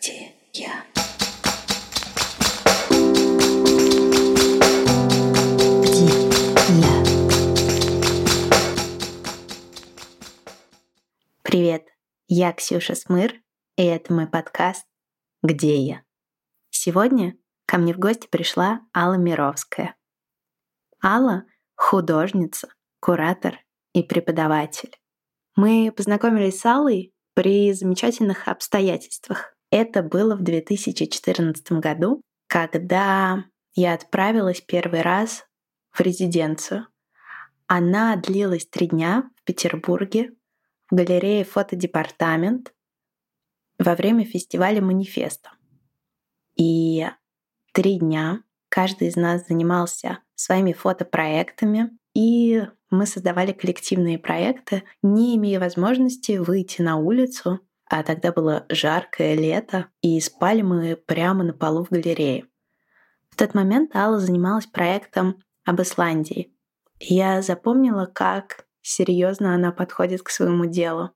где я? Где я? Привет, я Ксюша Смыр, и это мой подкаст «Где я?». Сегодня ко мне в гости пришла Алла Мировская. Алла — художница, куратор и преподаватель. Мы познакомились с Аллой при замечательных обстоятельствах. Это было в 2014 году, когда я отправилась первый раз в резиденцию. Она длилась три дня в Петербурге в галерее «Фотодепартамент» во время фестиваля «Манифеста». И три дня каждый из нас занимался своими фотопроектами, и мы создавали коллективные проекты, не имея возможности выйти на улицу, а тогда было жаркое лето, и спали мы прямо на полу в галерее. В тот момент Алла занималась проектом об Исландии. Я запомнила, как серьезно она подходит к своему делу.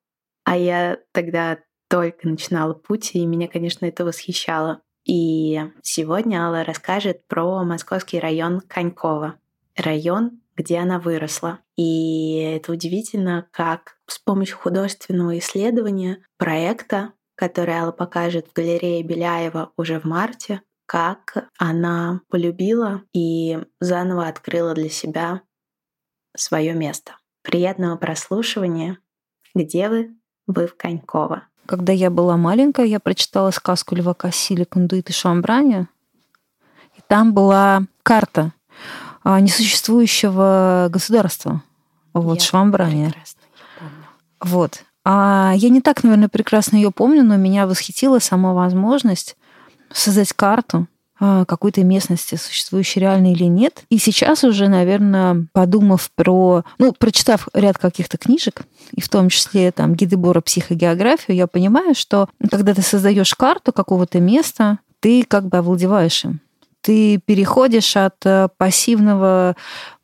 А я тогда только начинала путь, и меня, конечно, это восхищало. И сегодня Алла расскажет про московский район Конькова. Район, где она выросла. И это удивительно, как с помощью художественного исследования проекта, который Алла покажет в галерее Беляева уже в марте, как она полюбила и заново открыла для себя свое место. Приятного прослушивания. Где вы? Вы в Коньково. Когда я была маленькая, я прочитала сказку Льва Кассиля «Кондуит и Шамбрани». И там была карта несуществующего государства. Вот, я Швамбрания. Вот. А я не так, наверное, прекрасно ее помню, но меня восхитила сама возможность создать карту а, какой-то местности, существующей реально или нет. И сейчас уже, наверное, подумав про, ну, прочитав ряд каких-то книжек, и в том числе там гиды Бора психогеографию, я понимаю, что когда ты создаешь карту какого-то места, ты как бы овладеваешь им ты переходишь от э, пассивного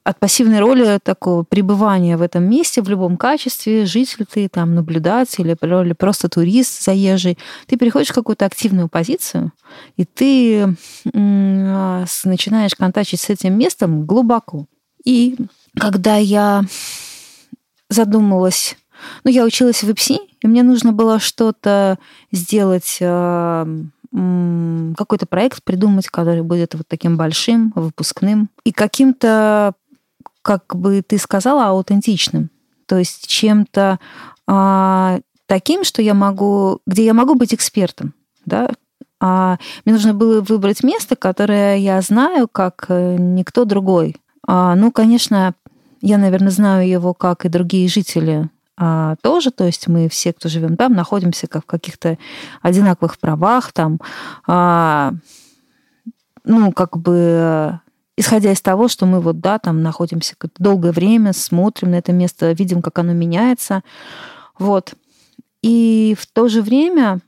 от пассивной роли такого пребывания в этом месте в любом качестве, житель ты, там, наблюдатель или просто турист заезжий, ты переходишь в какую-то активную позицию, и ты а, начинаешь контактить с этим местом глубоко. И когда я задумалась, ну, я училась в ИПСИ, и мне нужно было что-то сделать какой-то проект придумать, который будет вот таким большим, выпускным и каким-то, как бы ты сказала, аутентичным. То есть чем-то а, таким, что я могу, где я могу быть экспертом, да, а мне нужно было выбрать место, которое я знаю, как э, никто другой. А, ну, конечно, я, наверное, знаю его, как и другие жители а, тоже, то есть мы все, кто живем там, находимся как в каких-то одинаковых правах, там, а, ну, как бы исходя из того, что мы вот, да, там находимся долгое время, смотрим на это место, видим, как оно меняется, вот. И в то же время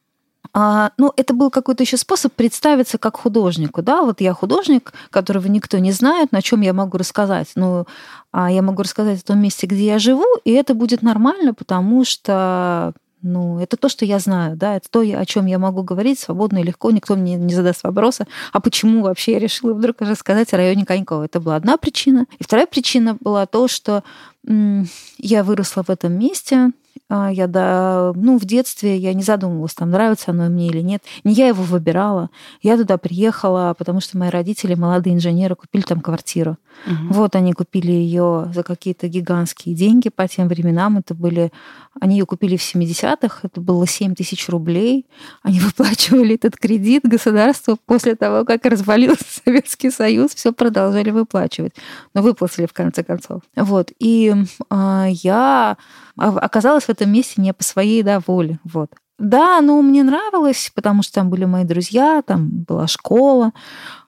а, ну, это был какой-то еще способ представиться как художнику, да, вот я художник, которого никто не знает, на чем я могу рассказать. Ну, а я могу рассказать о том месте, где я живу, и это будет нормально, потому что ну, это то, что я знаю, да, это то, о чем я могу говорить свободно и легко, никто мне не задаст вопроса, а почему вообще я решила вдруг рассказать о районе Конькова. Это была одна причина. И вторая причина была то, что я выросла в этом месте, я да, ну, в детстве я не задумывалась, там, нравится оно мне или нет. Не я его выбирала. Я туда приехала, потому что мои родители, молодые инженеры, купили там квартиру. Угу. Вот они купили ее за какие-то гигантские деньги по тем временам. Это были... Они ее купили в 70-х, это было 7 тысяч рублей. Они выплачивали этот кредит государству после того, как развалился Советский Союз, все продолжали выплачивать. Но выплатили в конце концов. Вот. И э, я оказалась в этом месте не по своей да, воле. Вот. Да, ну, мне нравилось, потому что там были мои друзья, там была школа,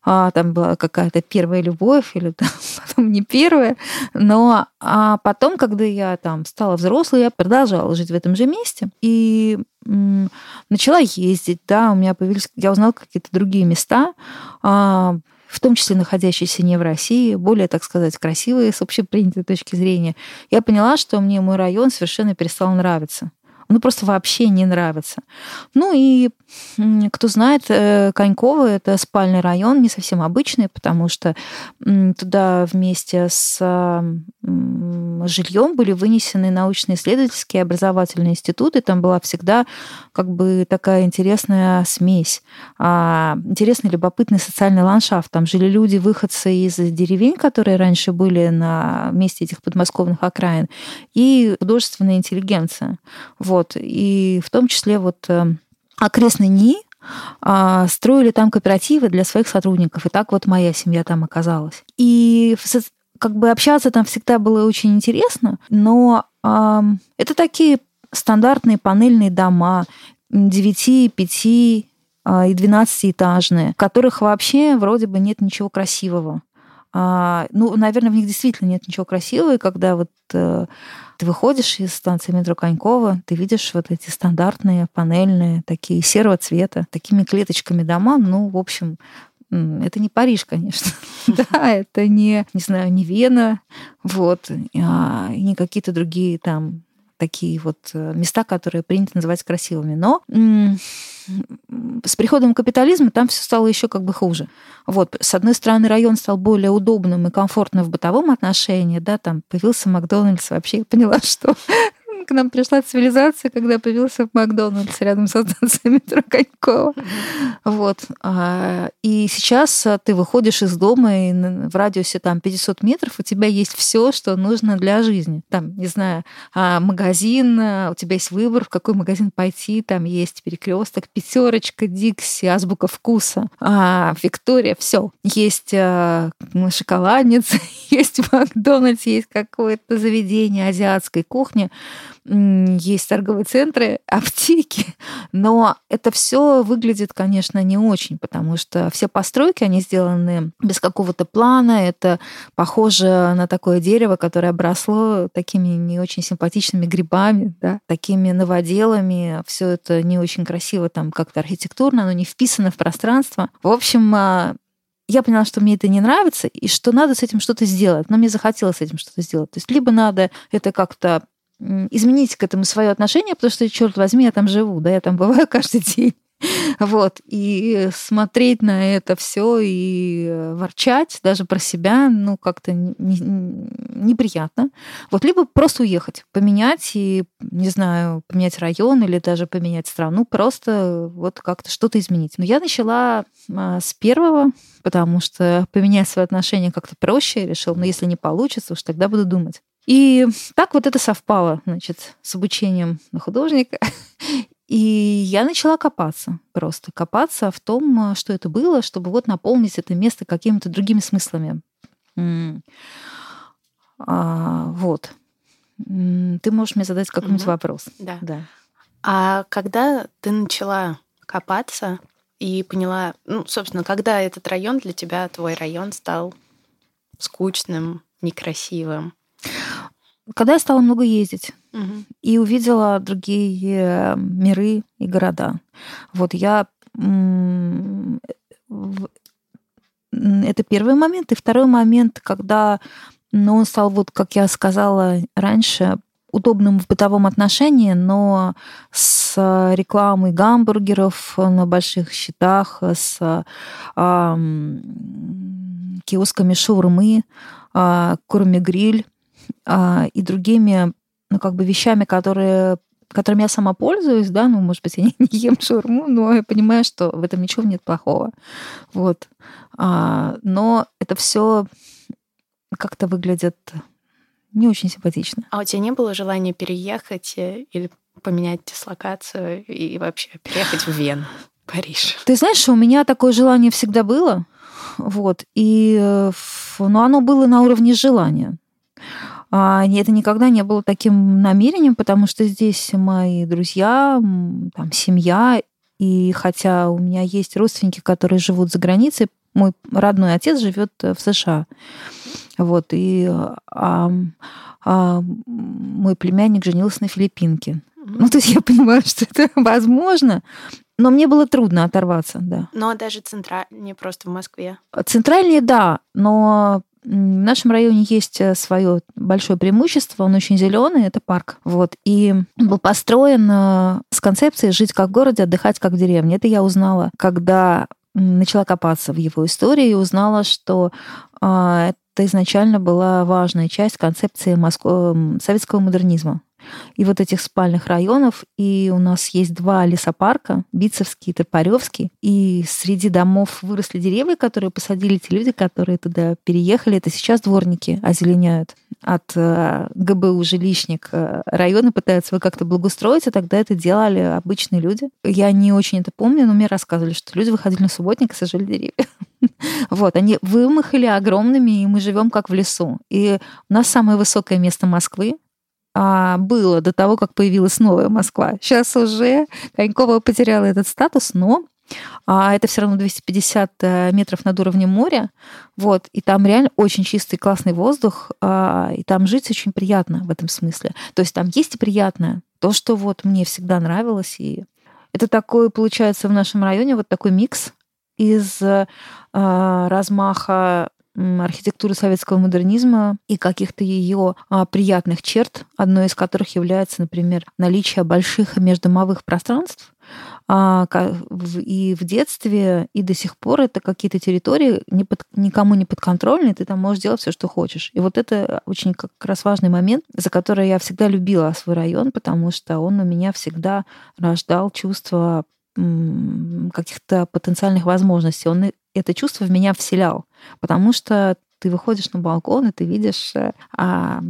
а, там была какая-то первая любовь или там, не первая. Но а потом, когда я там стала взрослой, я продолжала жить в этом же месте и м, начала ездить, да, у меня появились, я узнала какие-то другие места, а, в том числе находящиеся не в России, более, так сказать, красивые с общепринятой точки зрения, я поняла, что мне мой район совершенно перестал нравиться. ну, просто вообще не нравится. Ну и, кто знает, э, Коньково — это спальный район, не совсем обычный, потому что туда вместе с жильем были вынесены научно-исследовательские образовательные институты. Там была всегда как бы такая интересная смесь, а, интересный, любопытный социальный ландшафт. Там жили люди, выходцы из деревень, которые раньше были на месте этих подмосковных окраин, и художественная интеллигенция. Вот. И в том числе вот э, окрестный НИИ, а, строили там кооперативы для своих сотрудников. И так вот моя семья там оказалась. И как бы общаться там всегда было очень интересно, но э, это такие стандартные панельные дома, 9, 5 и 12-этажные, в которых вообще вроде бы нет ничего красивого. А, ну, наверное, в них действительно нет ничего красивого, и когда вот э, ты выходишь из станции метро Конькова, ты видишь вот эти стандартные панельные, такие серого цвета, такими клеточками дома, ну, в общем, это не Париж, конечно. да, это не, не знаю, не Вена, вот, а, и не какие-то другие там такие вот э, места, которые принято называть красивыми. Но с приходом капитализма там все стало еще как бы хуже. Вот, с одной стороны, район стал более удобным и комфортным в бытовом отношении, да, там появился Макдональдс, вообще я поняла, что к нам пришла цивилизация, когда появился Макдональдс рядом со станцией метро Конькова. Вот. А, и сейчас а, ты выходишь из дома, и в радиусе там 500 метров у тебя есть все, что нужно для жизни. Там, не знаю, а, магазин, у тебя есть выбор, в какой магазин пойти, там есть перекресток, пятерочка, Дикси, азбука вкуса, Виктория, все. Есть шоколадница, есть Макдональдс, есть какое-то заведение азиатской кухни есть торговые центры, аптеки, но это все выглядит, конечно, не очень, потому что все постройки, они сделаны без какого-то плана, это похоже на такое дерево, которое обросло такими не очень симпатичными грибами, да, такими новоделами, все это не очень красиво там как-то архитектурно, оно не вписано в пространство. В общем, а, я поняла, что мне это не нравится, и что надо с этим что-то сделать. Но мне захотелось с этим что-то сделать. То есть либо надо это как-то изменить к этому свое отношение, потому что, черт возьми, я там живу, да, я там бываю каждый день. Вот, и смотреть на это все и ворчать даже про себя, ну, как-то не, неприятно. Вот, либо просто уехать, поменять и, не знаю, поменять район или даже поменять страну, просто вот как-то что-то изменить. Но я начала а, с первого, потому что поменять свое отношение как-то проще, решил, но если не получится, уж тогда буду думать. И так вот это совпало, значит, с обучением на художника. И я начала копаться, просто копаться в том, что это было, чтобы вот наполнить это место какими-то другими смыслами. А, вот. Ты можешь мне задать какой-нибудь угу. вопрос? Да. да. А когда ты начала копаться и поняла, ну, собственно, когда этот район для тебя, твой район, стал скучным, некрасивым? Когда я стала много ездить угу. и увидела другие миры и города, вот я это первый момент. И второй момент, когда ну, он стал, вот как я сказала раньше, удобным в бытовом отношении, но с рекламой гамбургеров на больших счетах, с э, киосками шаурмы, э, курами гриль, а, и другими, ну, как бы вещами, которые которыми я сама пользуюсь, да, ну, может быть, я не, не ем шаурму, но я понимаю, что в этом ничего нет плохого. Вот. А, но это все как-то выглядит не очень симпатично. А у тебя не было желания переехать э, или поменять дислокацию и вообще переехать в Вену, Париж? Ты знаешь, у меня такое желание всегда было, вот, и, э, но оно было на уровне желания. А, это никогда не было таким намерением, потому что здесь мои друзья, там, семья, и хотя у меня есть родственники, которые живут за границей, мой родной отец живет в США. Вот, и а, а, мой племянник женился на филиппинке. Ну, то есть я понимаю, что это возможно, Но мне было трудно оторваться, да. Но даже центральнее, просто в Москве. Центральнее, да, но в нашем районе есть э, свое большое преимущество, он очень зеленый, это парк. Вот. И был построен э, с концепцией жить как в городе, отдыхать как в деревне. Это я узнала, когда начала копаться в его истории и узнала, что а, это изначально была важная часть концепции Москвы, советского модернизма и вот этих спальных районов. И у нас есть два лесопарка, Бицевский и Топоревский. И среди домов выросли деревья, которые посадили те люди, которые туда переехали. Это сейчас дворники озеленяют от э, ГБУ жилищник э, районы пытаются вы как-то благоустроить, а тогда это делали обычные люди. Я не очень это помню, но мне рассказывали, что люди выходили на субботник и сажали деревья. Вот, они вымахали огромными, и мы живем как в лесу. И у нас самое высокое место Москвы, а, было до того, как появилась новая Москва. Сейчас уже Конькова потеряла этот статус, но а это все равно 250 э, метров над уровнем моря, вот, и там реально очень чистый, классный воздух, а, и там жить очень приятно в этом смысле. То есть там есть и приятное, то, что вот мне всегда нравилось, и это такой, получается, в нашем районе вот такой микс из э, размаха архитектуры советского модернизма и каких-то ее а, приятных черт, одной из которых является, например, наличие больших междомовых пространств. А, и в детстве, и до сих пор это какие-то территории не под, никому не подконтрольные, ты там можешь делать все, что хочешь. И вот это очень как раз важный момент, за который я всегда любила свой район, потому что он у меня всегда рождал чувство каких-то потенциальных возможностей. Он это чувство в меня вселял, потому что ты выходишь на балкон, и ты видишь э, а,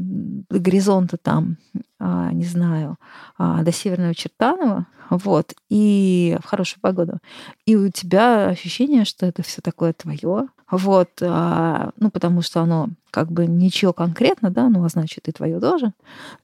горизонта там, а, не знаю, а, до Северного Чертанова, вот, и в хорошую погоду. И у тебя ощущение, что это все такое твое, вот, а, ну, потому что оно как бы ничего конкретно, да, ну, а значит, и твое тоже.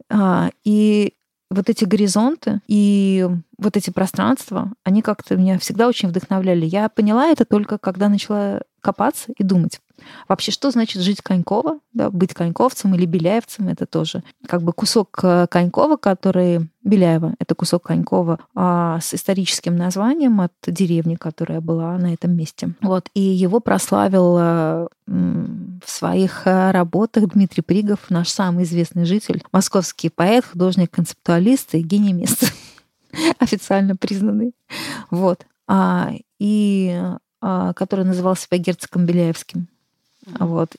А, и вот эти горизонты и вот эти пространства, они как-то меня всегда очень вдохновляли. Я поняла это только когда начала копаться и думать. Вообще, что значит жить Конькова, да, быть коньковцем или беляевцем, это тоже как бы кусок э, Конькова, который... Беляева — это кусок Конькова а, с историческим названием от деревни, которая была на этом месте. Вот, и его прославил э, в своих э, работах Дмитрий Пригов, наш самый известный житель, московский поэт, художник, концептуалист и гений места, официально признанный. Вот. А, и а, который называл себя герцогом Беляевским. Вот.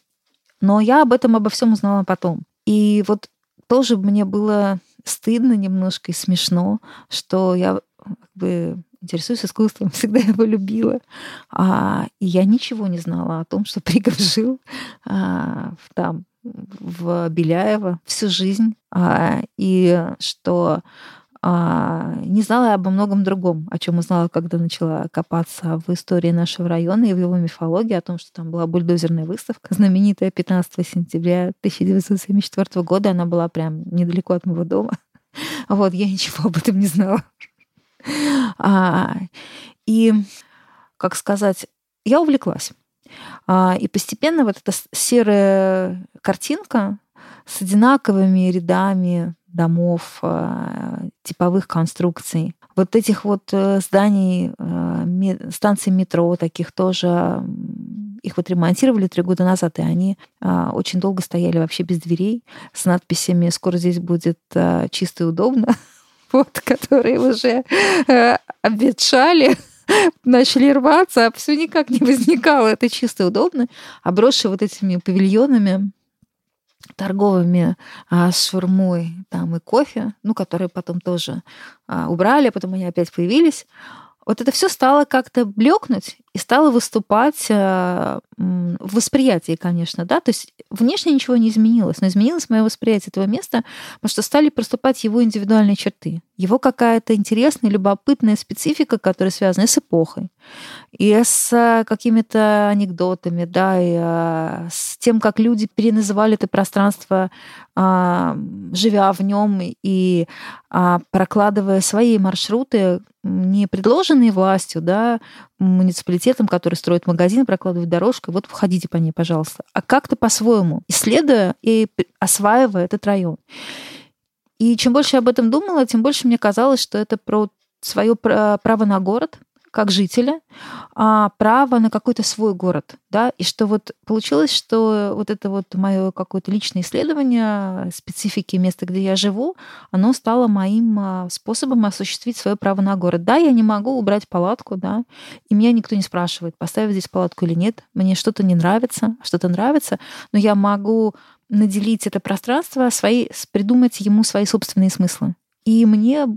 Но я об этом обо всем узнала потом. И вот тоже мне было стыдно немножко и смешно, что я как бы интересуюсь искусством, всегда его любила. А, и я ничего не знала о том, что Пригов жил а, там в Беляево всю жизнь, а, и что не знала обо многом другом, о чем узнала, когда начала копаться в истории нашего района и в его мифологии, о том, что там была бульдозерная выставка, знаменитая 15 сентября 1974 года. Она была прям недалеко от моего дома. Вот, я ничего об этом не знала. А, и, как сказать, я увлеклась. А, и постепенно вот эта серая картинка с одинаковыми рядами домов, а, типовых конструкций. Вот этих вот э, зданий, а, станций метро таких тоже, их вот ремонтировали три года назад, и они а, очень долго стояли вообще без дверей с надписями «Скоро здесь будет чисто и удобно», вот, которые уже э, обветшали начали рваться, а все никак не возникало. Это чисто и удобно. Обросшие вот этими павильонами, торговыми а, шурмой там и кофе, ну, которые потом тоже а, убрали, а потом они опять появились. Вот это все стало как-то блекнуть и стало выступать а, в восприятии, конечно, да, то есть внешне ничего не изменилось, но изменилось мое восприятие этого места, потому что стали проступать его индивидуальные черты, его какая-то интересная, любопытная специфика, которая связана с эпохой, и с а, какими-то анекдотами, да, и а, с тем, как люди переназывали это пространство, а, живя в нем и прокладывая свои маршруты, не предложенные властью, да, муниципалитетом, который строит магазин, прокладывает дорожку, вот входите по ней, пожалуйста, а как-то по-своему, исследуя и осваивая этот район. И чем больше я об этом думала, тем больше мне казалось, что это про свое право на город, как жителя, а право на какой-то свой город, да, и что вот получилось, что вот это вот мое какое-то личное исследование специфики места, где я живу, оно стало моим а, способом осуществить свое право на город. Да, я не могу убрать палатку, да, и меня никто не спрашивает, поставить здесь палатку или нет, мне что-то не нравится, что-то нравится, но я могу наделить это пространство, свои, придумать ему свои собственные смыслы и мне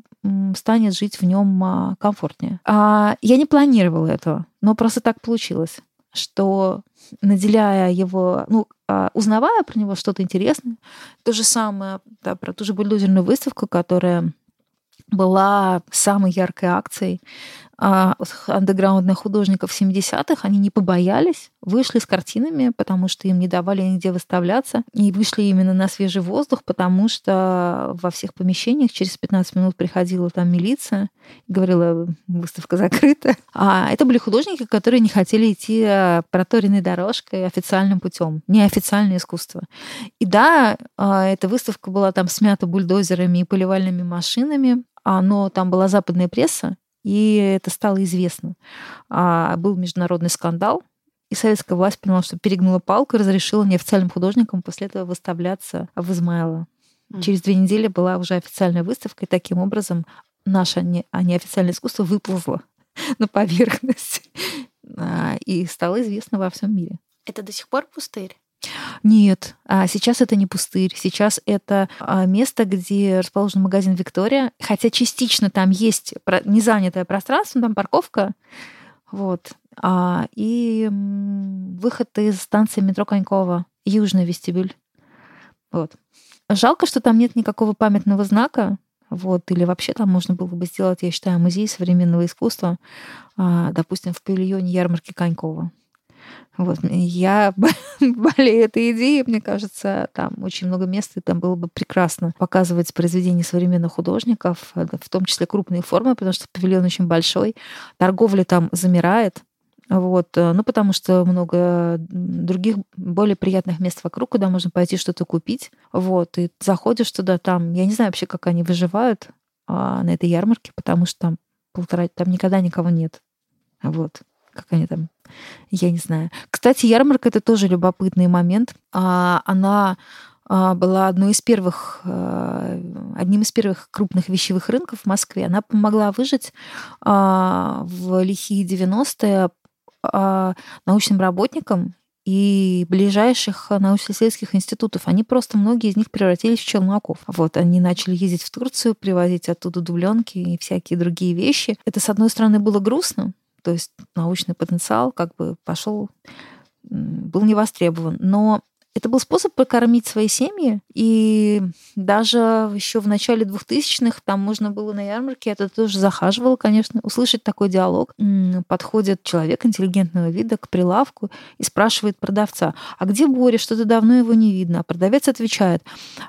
станет жить в нем а, комфортнее. А, я не планировала этого, но просто так получилось, что наделяя его, ну, а, узнавая про него что-то интересное, то же самое, да, про ту же бульдозерную выставку, которая была самой яркой акцией а, андеграундных художников 70-х, они не побоялись, вышли с картинами, потому что им не давали нигде выставляться, и вышли именно на свежий воздух, потому что во всех помещениях через 15 минут приходила там милиция говорила, выставка закрыта. А это были художники, которые не хотели идти а, проторенной дорожкой официальным путем, неофициальное искусство. И да, а, эта выставка была там смята бульдозерами и поливальными машинами, но там была западная пресса, и это стало известно. А, был международный скандал, и советская власть поняла, что перегнула палку и разрешила неофициальным художникам после этого выставляться в Измайлово. Mm. Через две недели была уже официальная выставка, и таким образом наше не, а неофициальное искусство выползло на поверхность а, и стало известно во всем мире. Это до сих пор пустырь? Нет, а сейчас это не пустырь. Сейчас это а, место, где расположен магазин Виктория. Хотя частично там есть незанятое пространство, там парковка. Вот. А, и выход из станции метро Конькова, южный вестибюль. Вот. Жалко, что там нет никакого памятного знака, вот, или вообще там можно было бы сделать, я считаю, музей современного искусства, а, допустим, в павильоне ярмарки Конькова. Вот. Я болею этой идеей, мне кажется, там очень много мест, и там было бы прекрасно показывать произведения современных художников, э, в том числе крупные формы, потому что павильон очень большой, торговля там замирает, вот, э, ну, потому что много других более приятных мест вокруг, куда можно пойти что-то купить. Вот, и заходишь туда, там, я не знаю вообще, как они выживают а, на этой ярмарке, потому что там полтора, там никогда никого нет. Вот, как они там я не знаю. Кстати, ярмарка это тоже любопытный момент. А, она а, была одной из первых, а, одним из первых крупных вещевых рынков в Москве. Она помогла выжить в лихие 90-е научным работникам и ближайших научно-исследовательских институтов. Они просто, многие из них превратились в челноков. Вот, они начали ездить в Турцию, привозить оттуда дубленки и всякие другие вещи. Это, с одной стороны, было грустно, то есть научный потенциал как бы пошел, был не востребован. Но это был способ прокормить свои семьи, и даже еще в начале 2000-х там можно было на ярмарке, это тоже захаживало, конечно, услышать такой диалог. Подходит человек интеллигентного вида к прилавку и спрашивает продавца, а где Боря, что-то давно его не видно. А продавец отвечает,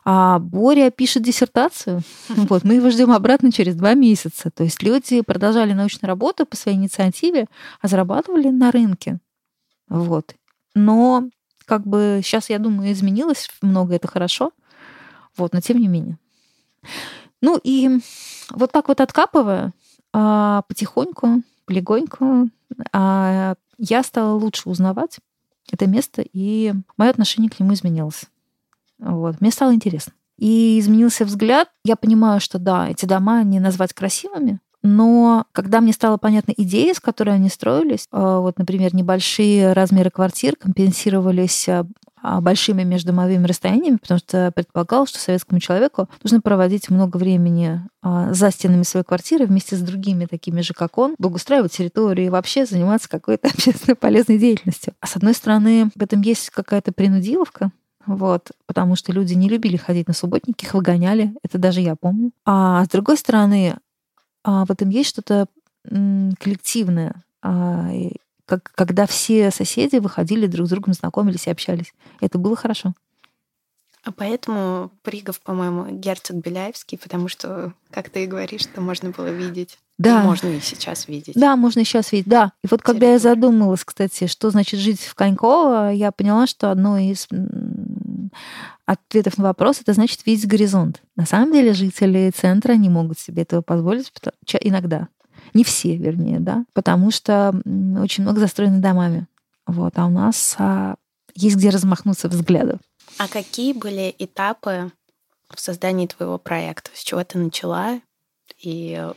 а Боря пишет диссертацию, вот, мы его ждем обратно через два месяца. То есть люди продолжали научную работу по своей инициативе, а зарабатывали на рынке. Вот. Но как бы сейчас, я думаю, изменилось много, это хорошо. Вот, но тем не менее. Ну и вот так вот откапывая, а, потихоньку, полегоньку, а, я стала лучше узнавать это место, и мое отношение к нему изменилось. Вот. Мне стало интересно. И изменился взгляд. Я понимаю, что да, эти дома не назвать красивыми, но когда мне стала понятна идея, с которой они строились, э, вот, например, небольшие размеры квартир компенсировались э, а, большими междомовыми расстояниями, потому что предполагал, что советскому человеку нужно проводить много времени а, за стенами своей квартиры вместе с другими такими же, как он, благоустраивать территорию и вообще заниматься какой-то общественно полезной деятельностью. А с одной стороны, в этом есть какая-то принудиловка, вот, потому что люди не любили ходить на субботники, их выгоняли, это даже я помню. А с другой стороны, а в этом есть что-то коллективное, а, как, когда все соседи выходили друг с другом, знакомились и общались. Это было хорошо. А поэтому Пригов, по-моему, герцог Беляевский, потому что, как ты и говоришь, что можно было видеть. Да. И можно и сейчас видеть. Да, можно и сейчас видеть, да. И вот когда я задумалась, кстати, что значит жить в Коньково, я поняла, что одно из ответов на вопрос, это значит видеть горизонт. На самом деле жители центра не могут себе этого позволить иногда. Не все, вернее, да, потому что очень много застроено домами. Вот, а у нас а, есть где размахнуться взглядом. А какие были этапы в создании твоего проекта? С чего ты начала и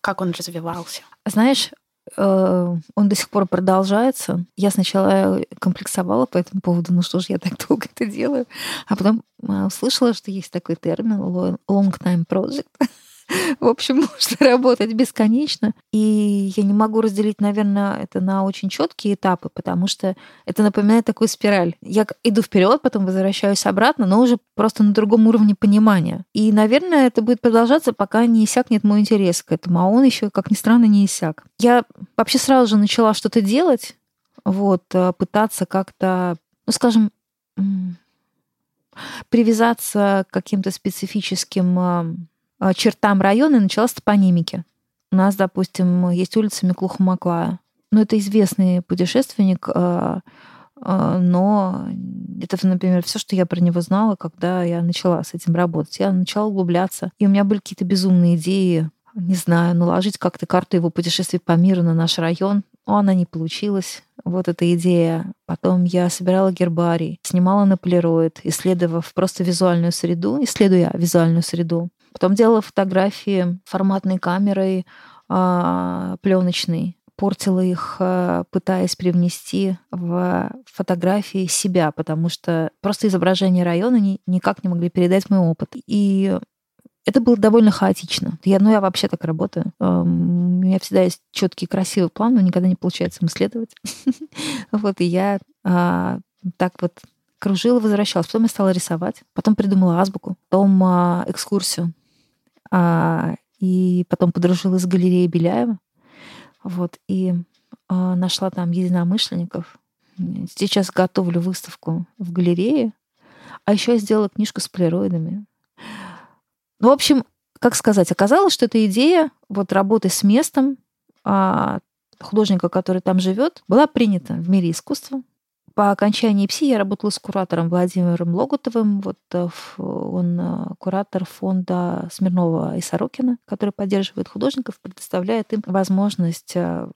как он развивался? Знаешь, э, он до сих пор продолжается. Я сначала комплексовала по этому поводу, ну что ж, я так долго это делаю. А потом э, услышала, что есть такой термин long time project. В общем, можно работать бесконечно. И я не могу разделить, наверное, это на очень четкие этапы, потому что это напоминает такую спираль. Я иду вперед, потом возвращаюсь обратно, но уже просто на другом уровне понимания. И, наверное, это будет продолжаться, пока не иссякнет мой интерес к этому. А он еще, как ни странно, не иссяк. Я вообще сразу же начала что-то делать, вот, э, пытаться как-то, ну, скажем, привязаться к каким-то специфическим а, чертам района и начала с топонимики. У нас, допустим, есть улица Миклуха-Маклая. Ну, это известный путешественник, а, а, но это, например, все, что я про него знала, когда я начала с этим работать. Я начала углубляться, и у меня были какие-то безумные идеи, не знаю, наложить как-то карту его путешествий по миру на наш район. Но она не получилась. Вот эта идея. Потом я собирала гербарий, снимала на полироид, исследовав просто визуальную среду, исследуя визуальную среду. Потом делала фотографии форматной камерой а, пленочной, портила их, а, пытаясь привнести в фотографии себя, потому что просто изображение района ни, никак не могли передать мой опыт. И это было довольно хаотично. Я, ну, я вообще так работаю. У меня всегда есть четкий, красивый план, но никогда не получается им следовать. Вот, и я а, так вот кружила, возвращалась. Потом я стала рисовать. Потом придумала азбуку. Потом экскурсию а, и потом подружилась с галереей Беляева. Вот, и а, нашла там единомышленников. Сейчас готовлю выставку в галерее. А еще я сделала книжку с полироидами. Ну, в общем, как сказать, оказалось, что эта идея вот работы с местом а, художника, который там живет, была принята в мире искусства. По окончании ПСИ я работала с куратором Владимиром Логутовым. Вот э, он э, куратор фонда Смирнова и Сорокина, который поддерживает художников, предоставляет им возможность э,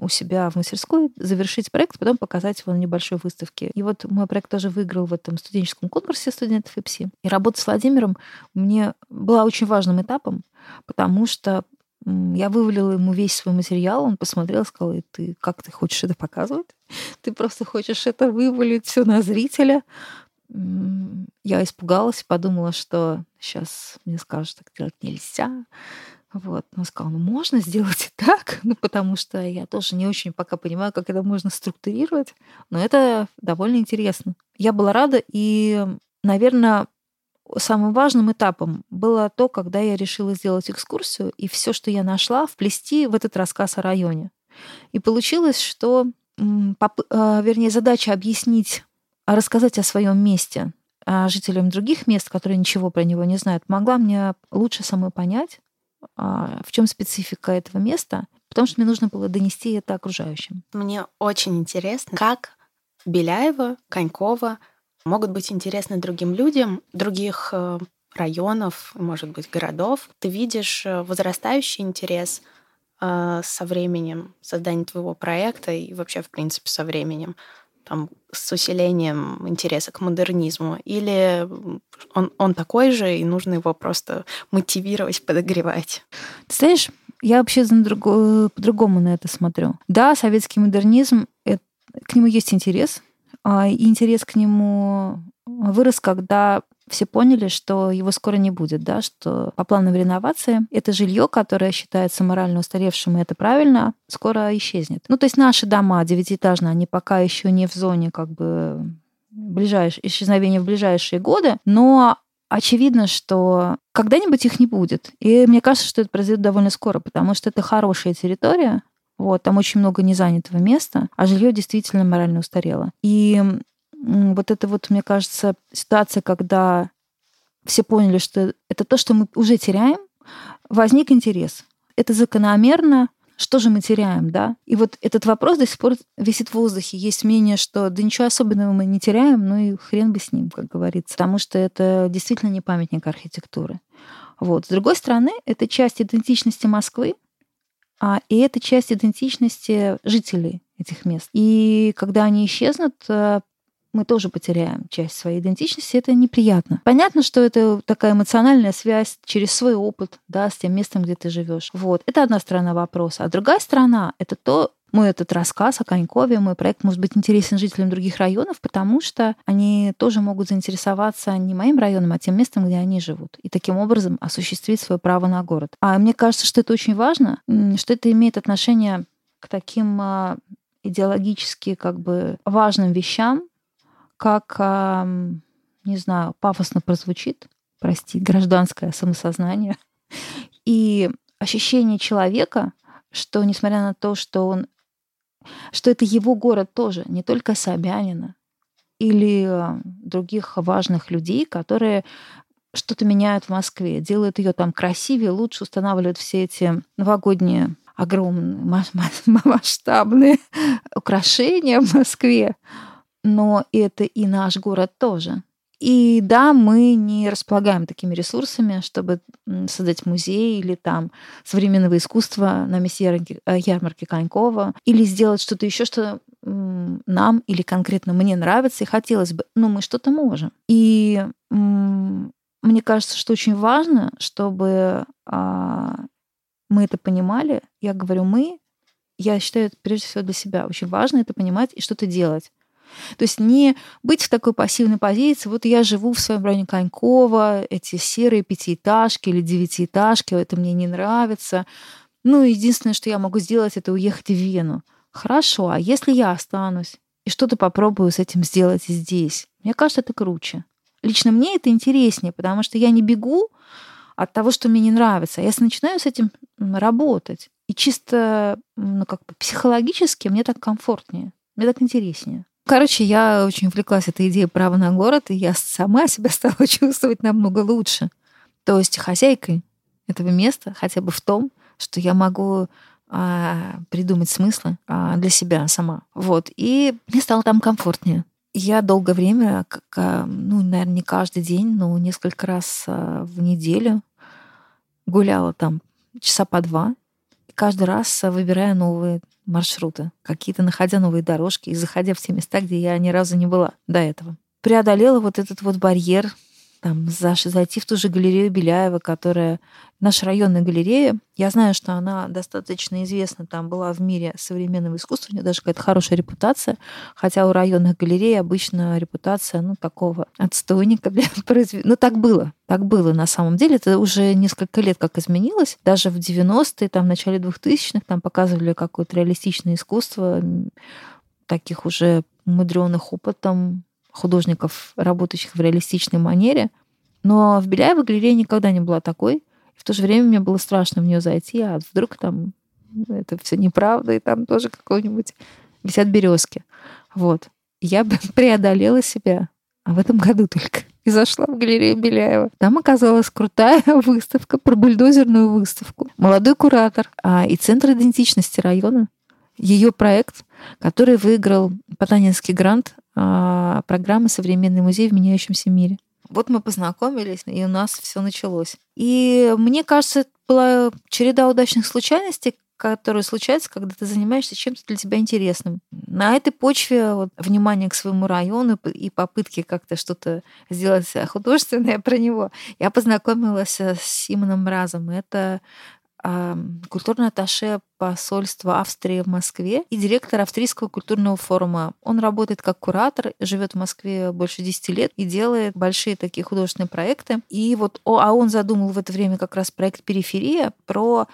у себя в мастерской завершить проект, потом показать его на небольшой выставке. И вот мой проект тоже выиграл в этом студенческом конкурсе студентов ИПСИ. И работа с Владимиром мне была очень важным этапом, потому что я вывалила ему весь свой материал, он посмотрел, сказал, и ты как ты хочешь это показывать? Ты просто хочешь это вывалить все на зрителя? Я испугалась, подумала, что сейчас мне скажут, так делать нельзя. Вот. Он сказал, ну можно сделать и так, ну потому что я тоже не очень пока понимаю, как это можно структурировать, но это довольно интересно. Я была рада, и, наверное, самым важным этапом было то, когда я решила сделать экскурсию и все, что я нашла, вплести в этот рассказ о районе. И получилось, что, а, вернее, задача объяснить, рассказать о своем месте а жителям других мест, которые ничего про него не знают, могла мне лучше самой понять, а, в чем специфика этого места, потому что мне нужно было донести это окружающим. Мне очень интересно, как Беляева, Конькова могут быть интересны другим людям, других э, районов, может быть, городов. Ты видишь э, возрастающий интерес э, со временем создания твоего проекта и вообще, в принципе, со временем там, с усилением интереса к модернизму, или он, он такой же, и нужно его просто мотивировать, подогревать? Ты знаешь, я вообще по-другому на это смотрю. Да, советский модернизм, это, к нему есть интерес, и интерес к нему вырос, когда все поняли, что его скоро не будет, да, что по планам реновации это жилье, которое считается морально устаревшим, и это правильно, скоро исчезнет. Ну, то есть наши дома девятиэтажные, они пока еще не в зоне как бы ближайш... исчезновения в ближайшие годы, но очевидно, что когда-нибудь их не будет. И мне кажется, что это произойдет довольно скоро, потому что это хорошая территория, вот, там очень много незанятого места, а жилье действительно морально устарело. И вот это вот, мне кажется, ситуация, когда все поняли, что это то, что мы уже теряем, возник интерес. Это закономерно, что же мы теряем, да? И вот этот вопрос до сих пор висит в воздухе. Есть мнение, что да ничего особенного мы не теряем, ну и хрен бы с ним, как говорится. Потому что это действительно не памятник архитектуры. Вот. С другой стороны, это часть идентичности Москвы, и это часть идентичности жителей этих мест. И когда они исчезнут, э, мы тоже потеряем часть своей идентичности, это неприятно. Понятно, что это такая эмоциональная связь через свой опыт, да, с тем местом, где ты живешь. Вот, это одна сторона вопроса. А другая сторона — это то, мой этот рассказ о Конькове, мой проект может быть интересен жителям других районов, потому что они тоже могут заинтересоваться не моим районом, а тем местом, где они живут, и таким образом осуществить свое право на город. А мне кажется, что это очень важно, что это имеет отношение к таким а, идеологически как бы важным вещам, как, не знаю, пафосно прозвучит, прости, гражданское самосознание и ощущение человека, что несмотря на то, что он, что это его город тоже, не только Собянина или а, других важных людей, которые что-то меняют в Москве, делают ее там красивее, лучше устанавливают все эти новогодние огромные масштабные украшения в Москве но это и наш город тоже. И да, мы не располагаем такими ресурсами, чтобы создать музей или там современного искусства на месте ярмарки, э, ярмарки Конькова, или сделать что-то еще, что нам или конкретно мне нравится и хотелось бы, но мы что-то можем. И мне кажется, что очень важно, чтобы а, мы это понимали. Я говорю мы, я считаю это прежде всего для себя. Очень важно это понимать и что-то делать. То есть не быть в такой пассивной позиции, вот я живу в своем районе Конькова, эти серые пятиэтажки или девятиэтажки, это мне не нравится. Ну, единственное, что я могу сделать, это уехать в Вену. Хорошо, а если я останусь и что-то попробую с этим сделать здесь? Мне кажется, это круче. Лично мне это интереснее, потому что я не бегу от того, что мне не нравится. Я начинаю с этим работать. И чисто ну, как бы психологически мне так комфортнее, мне так интереснее. Короче, я очень увлеклась этой идеей права на город, и я сама себя стала чувствовать намного лучше. То есть хозяйкой этого места хотя бы в том, что я могу а, придумать смыслы а, для себя сама. Вот. И мне стало там комфортнее. Я долгое время, как, ну, наверное, не каждый день, но несколько раз а, в неделю гуляла там часа по два. Каждый раз выбирая новые маршруты, какие-то находя новые дорожки и заходя в те места, где я ни разу не была до этого. Преодолела вот этот вот барьер там, зайти в ту же галерею Беляева, которая наша районная галерея. Я знаю, что она достаточно известна, там была в мире современного искусства, у нее даже какая-то хорошая репутация, хотя у районных галерей обычно репутация, ну, такого отстойника. Ну, так было, так было на самом деле. Это уже несколько лет как изменилось. Даже в 90-е, там, в начале 2000-х там показывали какое-то реалистичное искусство, таких уже мудреных опытом художников, работающих в реалистичной манере. Но в Беляево галерея никогда не была такой. В то же время мне было страшно в нее зайти, а вдруг там это все неправда, и там тоже какой-нибудь висят березки. Вот. Я преодолела себя, а в этом году только. И зашла в галерею Беляева. Там оказалась крутая выставка про бульдозерную выставку. Молодой куратор а, и Центр идентичности района. Ее проект, который выиграл Потанинский грант а, программы «Современный музей в меняющемся мире». Вот мы познакомились, и у нас все началось. И мне кажется, это была череда удачных случайностей, которые случаются, когда ты занимаешься чем-то для тебя интересным. На этой почве вот, внимание к своему району и попытки как-то что-то сделать художественное про него, я познакомилась с Симоном Мразом. Это культурный атташе посольства Австрии в Москве и директор Австрийского культурного форума. Он работает как куратор, живет в Москве больше 10 лет и делает большие такие художественные проекты. И вот, а он задумал в это время как раз проект «Периферия» про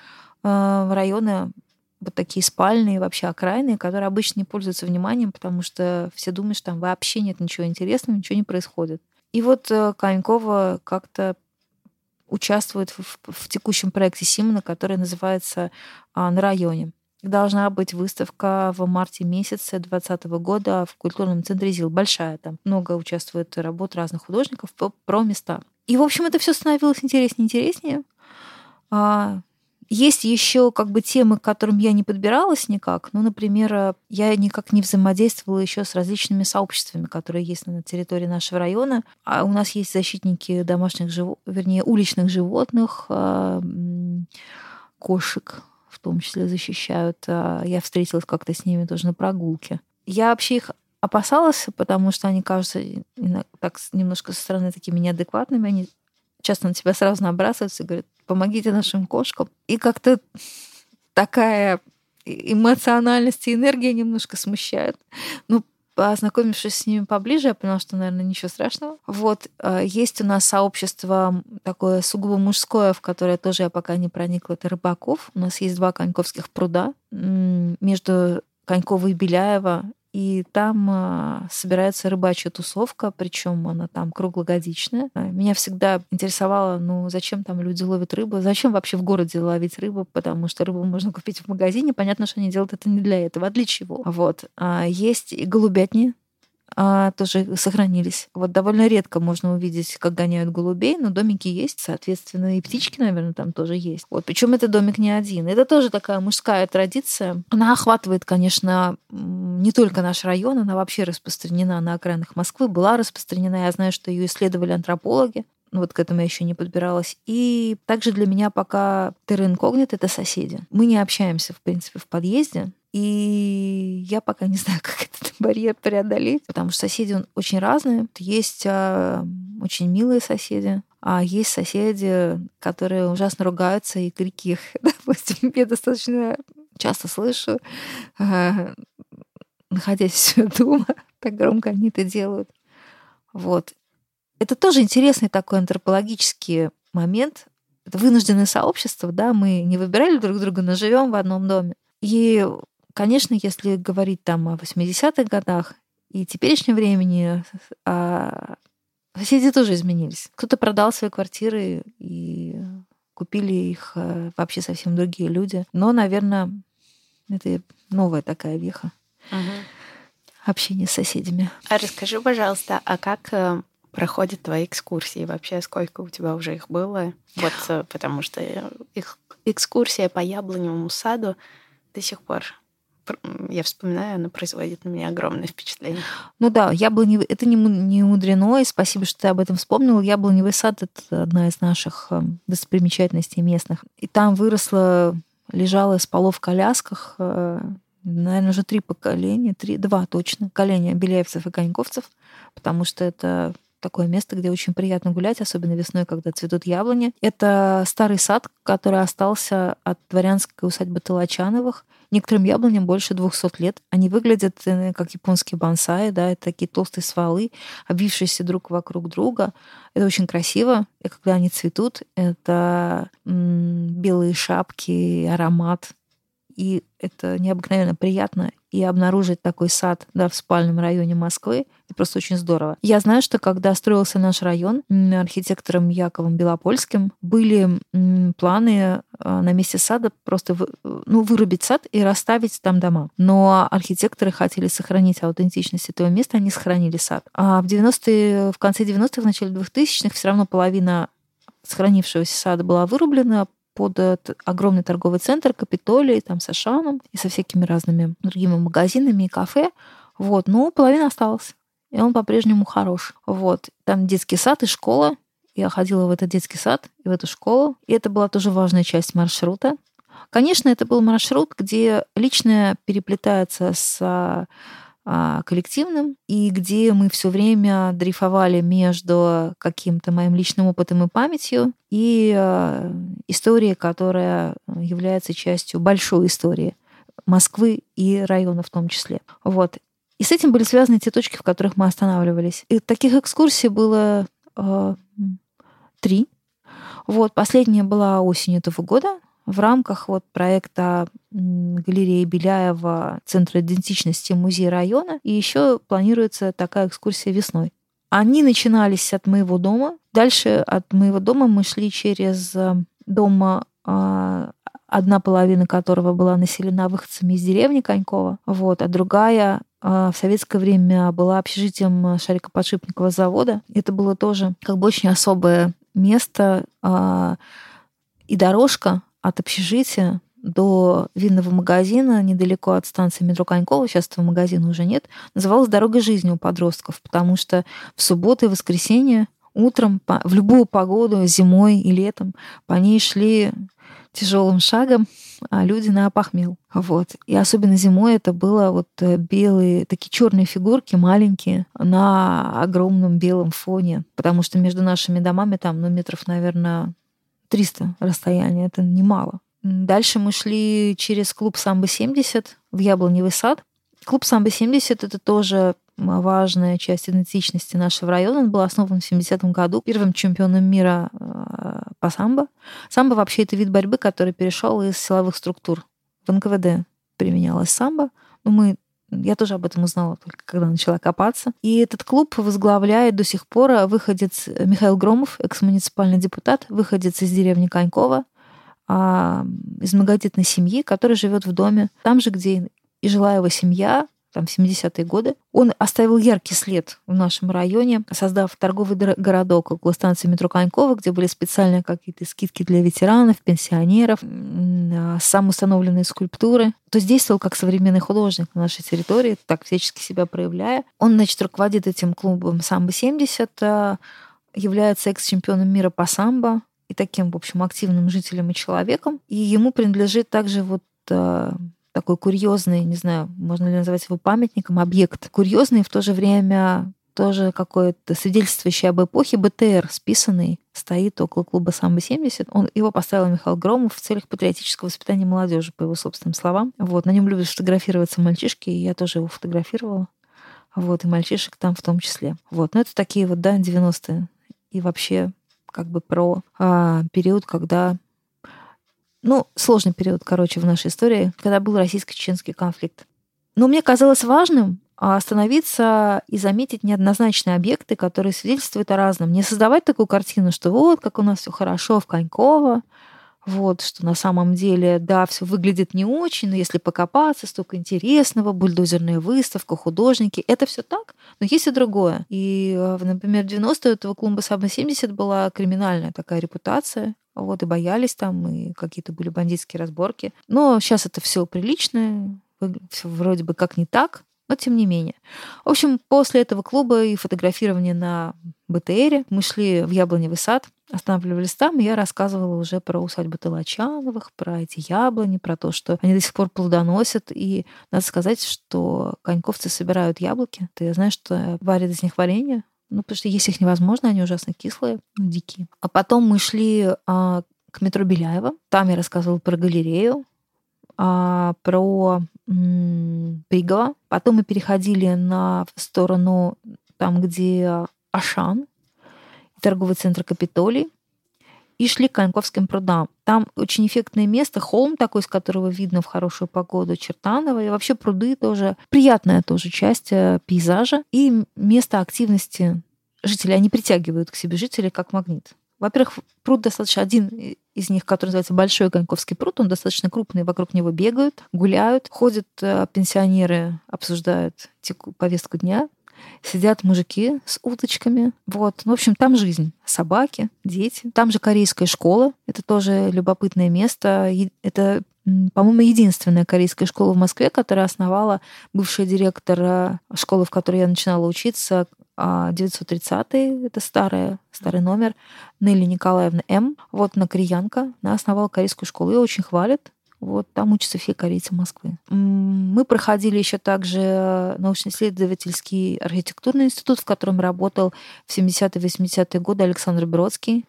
э, районы вот такие спальные, вообще окраины, которые обычно не пользуются вниманием, потому что все думают, что там вообще нет ничего интересного, ничего не происходит. И вот э, Конькова как-то участвует в, в текущем проекте Симона, который называется а, «На районе». Должна быть выставка в марте месяце 2020 года в культурном центре ЗИЛ. Большая там. Много участвует работ разных художников про места. И, в общем, это все становилось интереснее и интереснее. А, Есть еще как бы темы, к которым я не подбиралась никак. Ну, например, я никак не взаимодействовала еще с различными сообществами, которые есть на территории нашего района. А у нас есть защитники домашних животных, вернее, уличных животных, а, кошек в том числе защищают. А, я встретилась как-то с ними тоже на прогулке. Я вообще их опасалась, потому что они кажутся так немножко со стороны такими неадекватными. Они часто на тебя сразу набрасываются и говорят, помогите нашим кошкам. И как-то такая эмоциональность и энергия немножко смущают. Ну, познакомившись с ними поближе, я поняла, что, наверное, ничего страшного. Вот, э, есть у нас сообщество такое сугубо мужское, в которое тоже я пока не проникла, это рыбаков. У нас есть два коньковских пруда между Конькова и Беляева и там а, собирается рыбачья тусовка, причем она там круглогодичная. А, меня всегда интересовало, ну зачем там люди ловят рыбу, зачем вообще в городе ловить рыбу, потому что рыбу можно купить в магазине, понятно, что они делают это не для этого, а для чего. Вот. А есть и голубятни, а, тоже сохранились. Вот довольно редко можно увидеть, как гоняют голубей, но домики есть, соответственно, и птички, наверное, там тоже есть. Вот, причем это домик не один. Это тоже такая мужская традиция. Она охватывает, конечно, не только наш район, она вообще распространена на окраинах Москвы, была распространена. Я знаю, что ее исследовали антропологи ну, вот к этому я еще не подбиралась. И также для меня пока терра инкогнит — это соседи. Мы не общаемся, в принципе, в подъезде, и я пока не знаю, как этот барьер преодолеть, потому что соседи очень разные. Есть а, очень милые соседи, а есть соседи, которые ужасно ругаются, и крики их, допустим, я достаточно часто слышу, а, находясь дома, так громко они это делают. Вот. Это тоже интересный такой антропологический момент. Это вынужденное сообщество, да, мы не выбирали друг друга, но живем в одном доме. И Конечно, если говорить там о 80-х годах и теперешнем времени, а соседи тоже изменились. Кто-то продал свои квартиры и купили их э, вообще совсем другие люди. Но, наверное, это новая такая веха. Угу. Общение с соседями. А расскажи, пожалуйста, а как э, проходят твои экскурсии? Вообще, сколько у тебя уже их было? Вот э, потому что их экскурсия по яблоневому саду до сих пор я вспоминаю, она производит на меня огромное впечатление. Ну да, яблоневый, это не, не мудрено, и спасибо, что ты об этом вспомнил. Яблоневый сад — это одна из наших эм, достопримечательностей местных. И там выросла, лежала полов в колясках, э, наверное, уже три поколения, три, два точно, поколения беляевцев и коньковцев, потому что это такое место, где очень приятно гулять, особенно весной, когда цветут яблони. Это старый сад, который остался от дворянской усадьбы Толочановых. Некоторым яблоням больше 200 лет. Они выглядят э, как японские бонсаи, да, это такие толстые стволы, обвившиеся друг вокруг друга. Это очень красиво. И когда они цветут, это м- белые шапки, аромат. И это необыкновенно приятно и обнаружить такой сад да, в спальном районе Москвы. Это просто очень здорово. Я знаю, что когда строился наш район архитектором Яковом Белопольским, были планы а, на месте сада просто ну, вырубить сад и расставить там дома. Но архитекторы хотели сохранить аутентичность этого места, они сохранили сад. А в 90-е, в конце 90-х, в начале 2000-х все равно половина сохранившегося сада была вырублена, под огромный торговый центр Капитолий, там с Ашаном и со всякими разными другими магазинами и кафе. Вот, но половина осталась. И он по-прежнему хорош. Вот. Там детский сад и школа. Я ходила в этот детский сад и в эту школу. И это была тоже важная часть маршрута. Конечно, это был маршрут, где личное переплетается с коллективным, и где мы все время дрейфовали между каким-то моим личным опытом и памятью и а, историей, которая является частью большой истории Москвы и района в том числе. Вот. И с этим были связаны те точки, в которых мы останавливались. И таких экскурсий было э, три. Вот, последняя была осенью этого года в рамках вот проекта галереи Беляева Центра идентичности музея района. И еще планируется такая экскурсия весной. Они начинались от моего дома. Дальше от моего дома мы шли через э, дом, а, одна половина которого была населена выходцами из деревни Конькова, вот, а другая а, в советское время была общежитием Шарикоподшипникового завода. Это было тоже как бы очень особое место и дорожка от общежития до винного магазина недалеко от станции метро Конькова, сейчас этого магазина уже нет, называлась «Дорога жизни» у подростков, потому что в субботу и воскресенье утром в любую погоду, зимой и летом, по ней шли тяжелым шагом а люди на опахмел. Вот. И особенно зимой это было вот э, белые, такие черные фигурки, маленькие, на огромном белом фоне. Потому что между нашими домами там, ну, метров, наверное, 300 расстояния. Это немало. Дальше мы шли через клуб «Самбо-70» в Яблоневый сад. Клуб «Самбо-70» — это тоже важная часть идентичности нашего района. Он был основан в 70-м году первым чемпионом мира э, по самбо. Самбо вообще это вид борьбы, который перешел из силовых структур. В НКВД применялась самбо. Но мы я тоже об этом узнала только когда начала копаться. И этот клуб возглавляет до сих пор выходец Михаил Громов, экс-муниципальный депутат, выходец из деревни Конькова, а, из многодетной семьи, который живет в доме там же, где и жила его семья, там, в 70-е годы. Он оставил яркий след в нашем районе, создав торговый городок около станции метро Конькова, где были специальные какие-то скидки для ветеранов, пенсионеров, а, самоустановленные скульптуры. То есть действовал как современный художник на нашей территории, так всячески себя проявляя. Он, значит, руководит этим клубом «Самбо-70», является экс-чемпионом мира по самбо, и таким, в общем, активным жителем и человеком. И ему принадлежит также вот э, такой курьезный, не знаю, можно ли назвать его памятником, объект. Курьезный в то же время тоже какое-то свидетельствующее об эпохе БТР, списанный, стоит около клуба «Самбо-70». Он, его поставил Михаил Громов в целях патриотического воспитания молодежи, по его собственным словам. Вот, на нем любят фотографироваться мальчишки, и я тоже его фотографировала. Вот, и мальчишек там в том числе. Вот, но это такие вот, да, 90-е. И вообще как бы про а, период, когда ну, сложный период, короче, в нашей истории, когда был российско-чеченский конфликт. Но мне казалось важным а, остановиться и заметить неоднозначные объекты, которые свидетельствуют о разном. Не создавать такую картину, что вот, как у нас все хорошо в Коньково, вот, что на самом деле, да, все выглядит не очень, но если покопаться, столько интересного, бульдозерная выставка, художники, это все так, но есть и другое. И, э, например, в 90-е у этого клуба Саба 70 была криминальная такая репутация, вот, и боялись там, и какие-то были бандитские разборки. Но сейчас это все приличное, все вроде бы как не так, но тем не менее. В общем, после этого клуба и фотографирования на БТРе мы шли в Яблоневый сад, останавливались там, и я рассказывала уже про усадьбу Толочановых, про эти яблони, про то, что они до сих пор плодоносят. И надо сказать, что коньковцы собирают яблоки. Ты знаешь, что варят из них варенье, ну, потому что есть их невозможно, они ужасно кислые, ну, дикие. А потом мы шли а, к метро Беляева. Там я рассказывала про галерею, про м, Пригово. Потом мы переходили на сторону там, где Ашан, торговый центр Капитолий, и шли к Коньковским прудам. Там очень эффектное место, холм такой, с которого видно в хорошую погоду Чертаново, и вообще пруды тоже приятная тоже часть э, пейзажа и место активности жителей. Они притягивают к себе жителей как магнит. Во-первых, пруд достаточно один из них, который называется Большой Коньковский пруд, он достаточно крупный, вокруг него бегают, гуляют, ходят э, пенсионеры, обсуждают повестку дня, сидят мужики с уточками. Вот. Ну, в общем, там жизнь. Собаки, дети. Там же корейская школа. Это тоже любопытное место. Это по-моему, единственная корейская школа в Москве, которая основала бывшая директор э, школы, в которой я начинала учиться, 930-й, это старая, старый номер, Нелли Николаевна М. Вот на кореянка, она основала корейскую школу. Ее очень хвалят. Вот там учатся все корейцы Москвы. Мы проходили еще также научно-исследовательский архитектурный институт, в котором работал в 70-80-е годы Александр Бродский,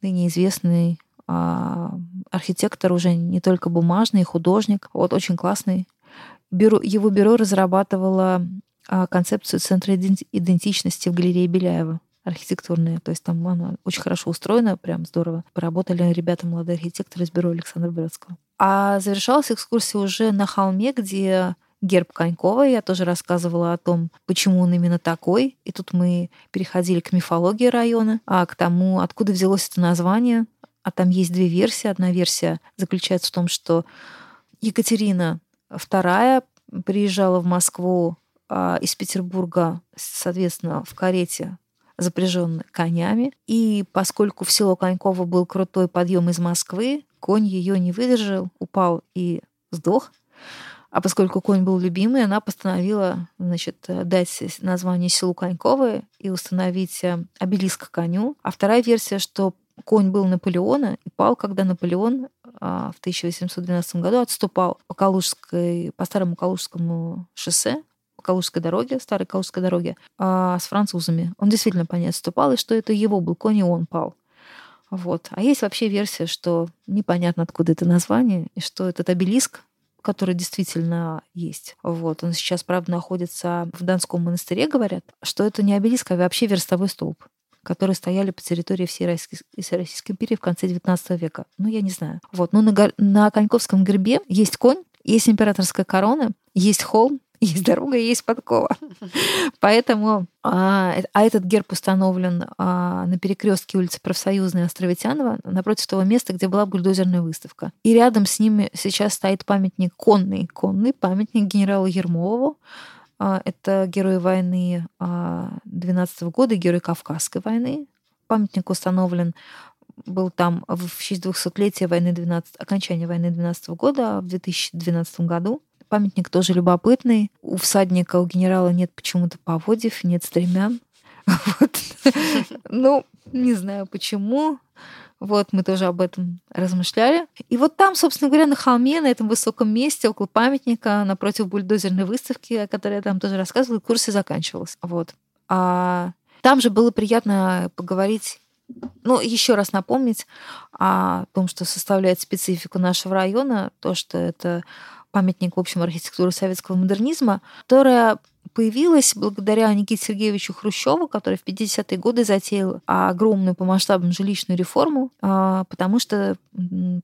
ныне известный а, архитектор уже не только бумажный, художник. Вот очень классный. Бюро, его бюро разрабатывало а, концепцию центра идентичности в галерее Беляева архитектурная. То есть там она очень хорошо устроена, прям здорово. Поработали ребята, молодые архитекторы из бюро Александра Бродского. А завершалась экскурсия уже на холме, где герб Конькова. Я тоже рассказывала о том, почему он именно такой. И тут мы переходили к мифологии района, а к тому, откуда взялось это название. А там есть две версии. Одна версия заключается в том, что Екатерина II приезжала в Москву а, из Петербурга, соответственно, в карете запряженный конями. И поскольку в село Коньково был крутой подъем из Москвы, конь ее не выдержал, упал и сдох. А поскольку конь был любимый, она постановила значит, дать название селу Коньковое и установить э, обелиск коню. А вторая версия, что конь был Наполеона и пал, когда Наполеон а, в 1812 году отступал по, Калужской, по старому Калужскому шоссе, Калужской дороге, старой Калужской дороге, а, с французами. Он действительно по ней отступал, и что это его был конь, и он пал. Вот. А есть вообще версия, что непонятно, откуда это название, и что этот обелиск, который действительно есть. Вот. Он сейчас, правда, находится в Донском монастыре, говорят, что это не обелиск, а вообще верстовой столб которые стояли по территории всей Российской, Российской империи в конце XIX века. Ну, я не знаю. Вот. Ну, на, на Коньковском гербе есть конь, есть императорская корона, есть холм, есть дорога, есть подкова. Поэтому, а, а этот герб установлен а, на перекрестке улицы Профсоюзной Островитянова, напротив того места, где была бульдозерная выставка. И рядом с ними сейчас стоит памятник конный, конный памятник генералу Ермолову, а, это герой войны 12 года, герой Кавказской войны. Памятник установлен был там в честь 200-летия войны 12, окончания войны 12 года в 2012 году. Памятник тоже любопытный. У всадника, у генерала нет почему-то поводьев, нет стремян. Вот. Ну, не знаю почему. Вот, мы тоже об этом размышляли. И вот там, собственно говоря, на холме, на этом высоком месте, около памятника, напротив бульдозерной выставки, о которой я там тоже рассказывала, курс и заканчивался. Вот. А там же было приятно поговорить ну, еще раз напомнить о том, что составляет специфику нашего района, то, что это памятник, в общем, архитектуры советского модернизма, которая появилась благодаря Никите Сергеевичу Хрущеву, который в 50-е годы затеял огромную по масштабам жилищную реформу, а, потому что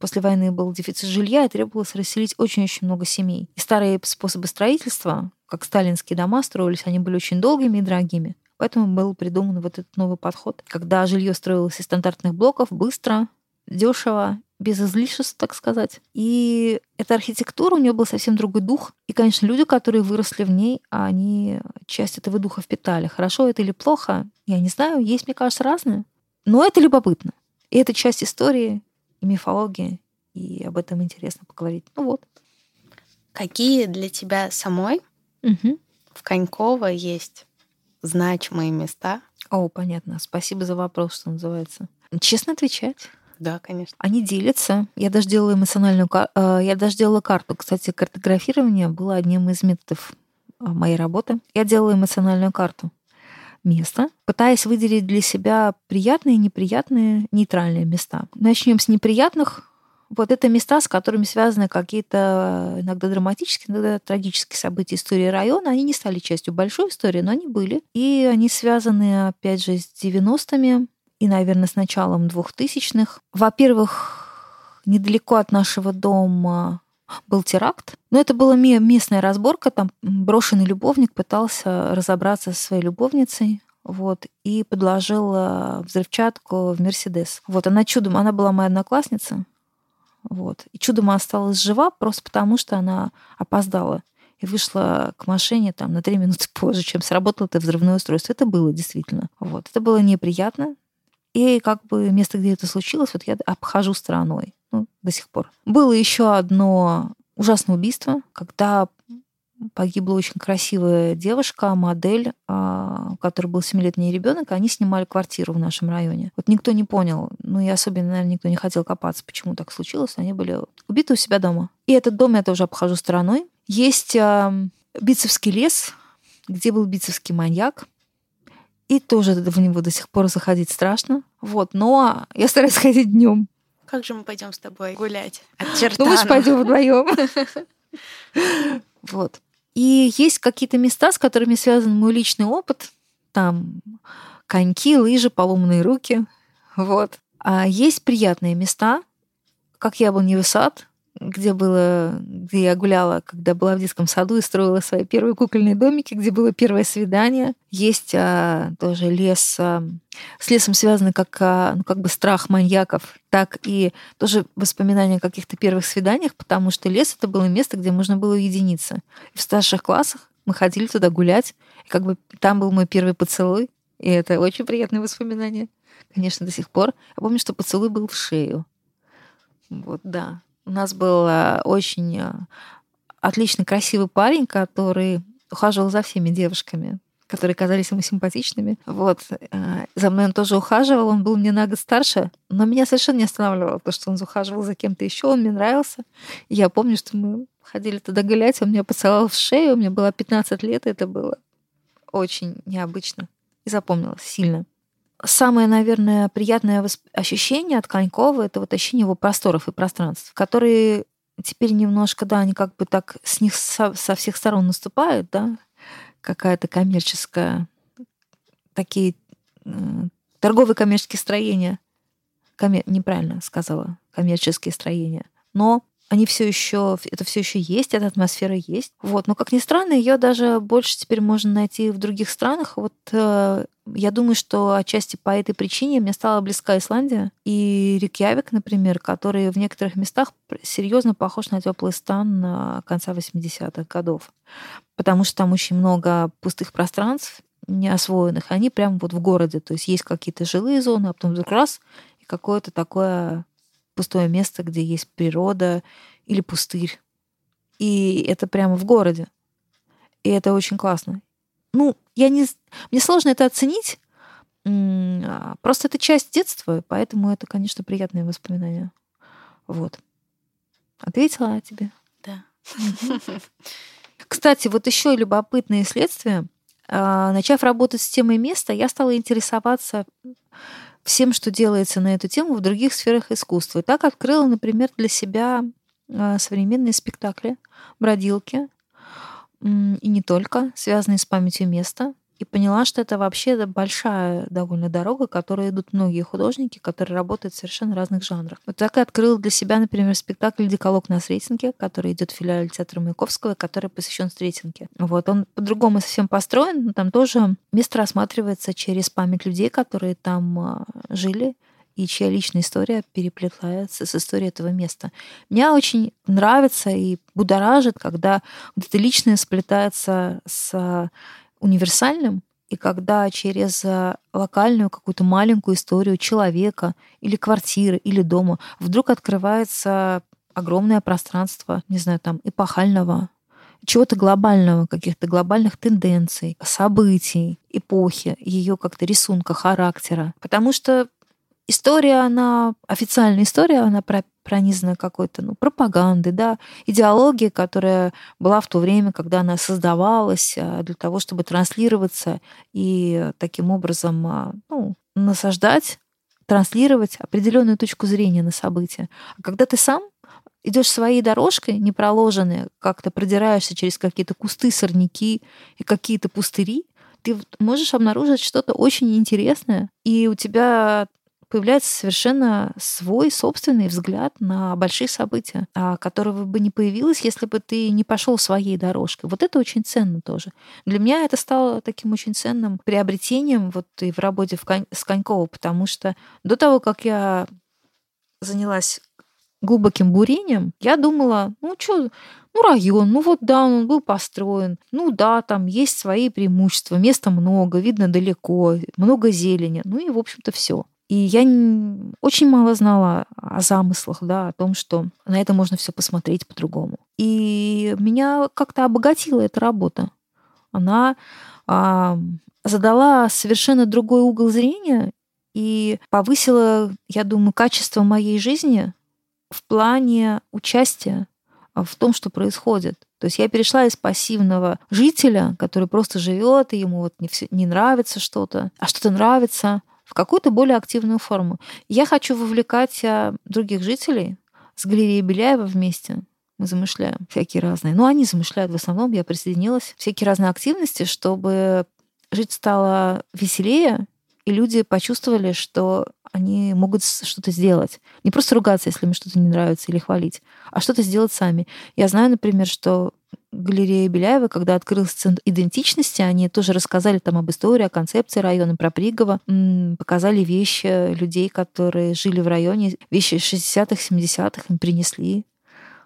после войны был дефицит жилья и требовалось расселить очень-очень много семей. И старые способы строительства, как сталинские дома строились, они были очень долгими и дорогими. Поэтому был придуман вот этот новый подход, когда жилье строилось из стандартных блоков быстро, дешево без излишеств, так сказать. И эта архитектура, у нее был совсем другой дух. И, конечно, люди, которые выросли в ней, они часть этого духа впитали. Хорошо это или плохо, я не знаю, есть, мне кажется, разные. Но это любопытно. И это часть истории и мифологии, и об этом интересно поговорить. Ну вот. Какие для тебя самой угу. в Коньково есть значимые места? О, понятно. Спасибо за вопрос, что называется. Честно отвечать. Да, конечно. Они делятся. Я даже делала эмоциональную э, я даже делала карту. Кстати, картографирование было одним из методов а, моей работы. Я делала эмоциональную карту места, пытаясь выделить для себя приятные, неприятные, нейтральные места. Начнем с неприятных. Вот это места, с которыми связаны какие-то иногда драматические, иногда трагические события истории района. Они не стали частью большой истории, но они были. И они связаны, опять же, с 90-ми, и, наверное, с началом 2000-х. Во-первых, недалеко от нашего дома был теракт. Но это была местная разборка. Там брошенный любовник пытался разобраться со своей любовницей вот, и подложил взрывчатку в Мерседес. Вот, она чудом, она была моя одноклассница, вот, и чудом осталась жива просто потому, что она опоздала и вышла к машине там на три минуты позже, чем сработало это взрывное устройство. Это было действительно. Вот. Это было неприятно. И как бы место, где это случилось, вот я обхожу стороной ну, до сих пор. Было еще одно ужасное убийство, когда погибла очень красивая девушка, модель, а, у которой был семилетний ребенок, они снимали квартиру в нашем районе. Вот никто не понял, ну и особенно, наверное, никто не хотел копаться, почему так случилось. Они были убиты у себя дома. И этот дом я тоже обхожу стороной. Есть а, Бицевский лес, где был бицевский маньяк. И тоже в него до сих пор заходить страшно. Вот, но я стараюсь ходить днем. Как же мы пойдем с тобой гулять? От Ну, мы же пойдем вдвоем. Вот. И есть какие-то места, с которыми связан мой личный опыт. Там коньки, лыжи, поломанные руки. Вот. А есть приятные места, как Яблоневый сад, где было, где я гуляла, когда была в детском саду и строила свои первые кукольные домики, где было первое свидание. Есть а, тоже лес, а, с лесом связаны как, а, ну, как бы страх маньяков, так и тоже воспоминания о каких-то первых свиданиях, потому что лес это было место, где можно было уединиться. И в старших классах мы ходили туда гулять, и как бы там был мой первый поцелуй, и это очень приятные воспоминания, конечно, до сих пор. Я помню, что поцелуй был в шею. Вот, да. У нас был э, очень э, отлично красивый парень, который ухаживал за всеми девушками которые казались ему симпатичными. Вот. Э, за мной он тоже ухаживал, он был мне на год старше, но меня совершенно не останавливало то, что он ухаживал за кем-то еще, он мне нравился. Я помню, что мы ходили туда гулять, он меня поцеловал в шею, мне было 15 лет, и это было очень необычно и запомнилось сильно. Самое, наверное, приятное ощущение от Конькова — это вот ощущение его просторов и пространств, которые теперь немножко, да, они как бы так с них со, со всех сторон наступают, да, какая-то коммерческая, такие торговые коммерческие строения, коммер... неправильно сказала, коммерческие строения, но они все еще, это все еще есть, эта атмосфера есть. Вот. Но, как ни странно, ее даже больше теперь можно найти в других странах. Вот э, я думаю, что отчасти по этой причине мне стала близка Исландия и Рикьявик, например, который в некоторых местах серьезно похож на теплый стан конца 80-х годов. Потому что там очень много пустых пространств, неосвоенных, они прямо вот в городе. То есть есть какие-то жилые зоны, а потом вдруг раз, и какое-то такое пустое место, где есть природа или пустырь. И это прямо в городе. И это очень классно. Ну, я не... Мне сложно это оценить. А, просто это часть детства, поэтому это, конечно, приятные воспоминания. Вот. Ответила тебе? Да. Кстати, вот еще любопытные следствия. А, начав работать с темой места, я стала интересоваться всем, что делается на эту тему в других сферах искусства. И так открыла, например, для себя а, современные спектакли, бродилки, и не только, связанные с памятью места. И поняла, что это вообще большая довольно дорога, которой идут многие художники, которые работают в совершенно разных жанрах. Вот так и открыла для себя, например, спектакль «Деколог на Сретенке», который идет в филиале театра Маяковского, который посвящен Сретенке. Вот он по-другому совсем построен, но там тоже место рассматривается через память людей, которые там а, жили, и чья личная история переплетается с историей этого места. Мне очень нравится и будоражит, когда вот это личное сплетается с универсальным, и когда через локальную какую-то маленькую историю человека или квартиры, или дома вдруг открывается огромное пространство, не знаю, там, эпохального, чего-то глобального, каких-то глобальных тенденций, событий, эпохи, ее как-то рисунка, характера. Потому что история, она, официальная история, она пронизана какой-то ну, пропагандой, да, идеологией, которая была в то время, когда она создавалась а, для того, чтобы транслироваться и таким образом а, ну, насаждать, транслировать определенную точку зрения на события. А когда ты сам идешь своей дорожкой, не проложенной, как-то продираешься через какие-то кусты, сорняки и какие-то пустыри, ты можешь обнаружить что-то очень интересное, и у тебя появляется совершенно свой собственный взгляд на большие события, а, которого бы не появилось, если бы ты не пошел своей дорожкой. Вот это очень ценно тоже. Для меня это стало таким очень ценным приобретением вот и в работе в Конь... с Коньково, потому что до того, как я занялась глубоким бурением, я думала, ну что, ну район, ну вот да, он был построен, ну да, там есть свои преимущества, места много, видно далеко, много зелени, ну и в общем-то все. И я очень мало знала о замыслах, да, о том, что на это можно все посмотреть по-другому. И меня как-то обогатила эта работа. Она а, задала совершенно другой угол зрения и повысила, я думаю, качество моей жизни в плане участия в том, что происходит. То есть я перешла из пассивного жителя, который просто живет, и ему вот не, все, не нравится что-то, а что-то нравится, в какую-то более активную форму. Я хочу вовлекать а, других жителей с галереей Беляева вместе. Мы замышляем всякие разные. Ну, они замышляют в основном, я присоединилась. Всякие разные активности, чтобы жить стало веселее, и люди почувствовали, что они могут что-то сделать. Не просто ругаться, если им что-то не нравится, или хвалить, а что-то сделать сами. Я знаю, например, что галерея Беляева, когда открылся центр идентичности, они тоже рассказали там об истории, о концепции района про Пригово, показали вещи людей, которые жили в районе, вещи 60-х, 70-х им принесли.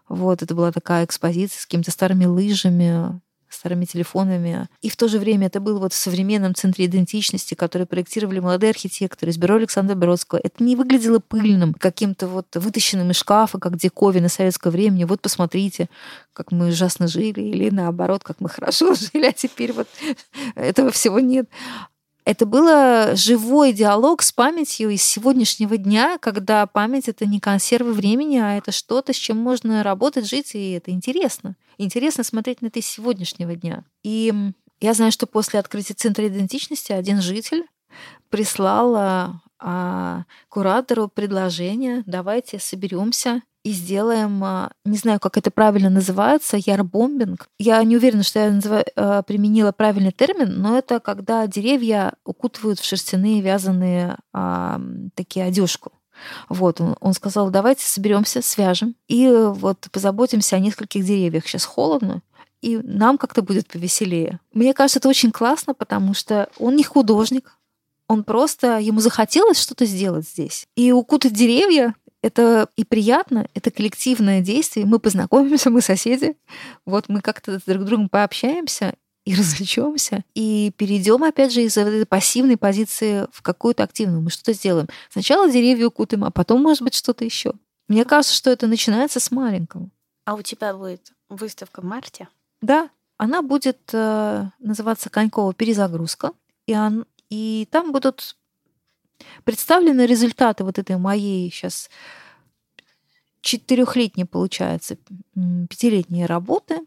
Вот, это была такая экспозиция с какими-то старыми лыжами, старыми телефонами. И в то же время это было вот в современном центре идентичности, который проектировали молодые архитекторы из бюро Александра Бродского. Это не выглядело пыльным, каким-то вот вытащенным из шкафа, как диковина советского времени. Вот посмотрите, как мы ужасно жили, или наоборот, как мы хорошо жили, а теперь вот этого всего нет. Это было живой диалог с памятью из сегодняшнего дня, когда память — это не консервы времени, а это что-то, с чем можно работать, жить, и это интересно. Интересно смотреть на это из сегодняшнего дня. И я знаю, что после открытия Центра идентичности один житель прислал а, куратору предложение, давайте соберемся и сделаем, а, не знаю, как это правильно называется, ярбомбинг. Я не уверена, что я называю, а, применила правильный термин, но это когда деревья укутывают в шерстяные вязаные а, такие одежку. Вот, он, он сказал, давайте соберемся, свяжем и вот позаботимся о нескольких деревьях. Сейчас холодно, и нам как-то будет повеселее. Мне кажется, это очень классно, потому что он не художник, он просто, ему захотелось что-то сделать здесь. И укутать деревья это и приятно, это коллективное действие. Мы познакомимся, мы соседи. Вот мы как-то друг с другом пообщаемся и развлечемся, и перейдем, опять же, из этой пассивной позиции в какую-то активную. Мы что-то сделаем. Сначала деревья укутаем, а потом, может быть, что-то еще. Мне кажется, что это начинается с маленького. А у тебя будет выставка в марте? Да, она будет э, называться Конькова перезагрузка, и, он, и там будут представлены результаты вот этой моей сейчас четырехлетней, получается, пятилетней работы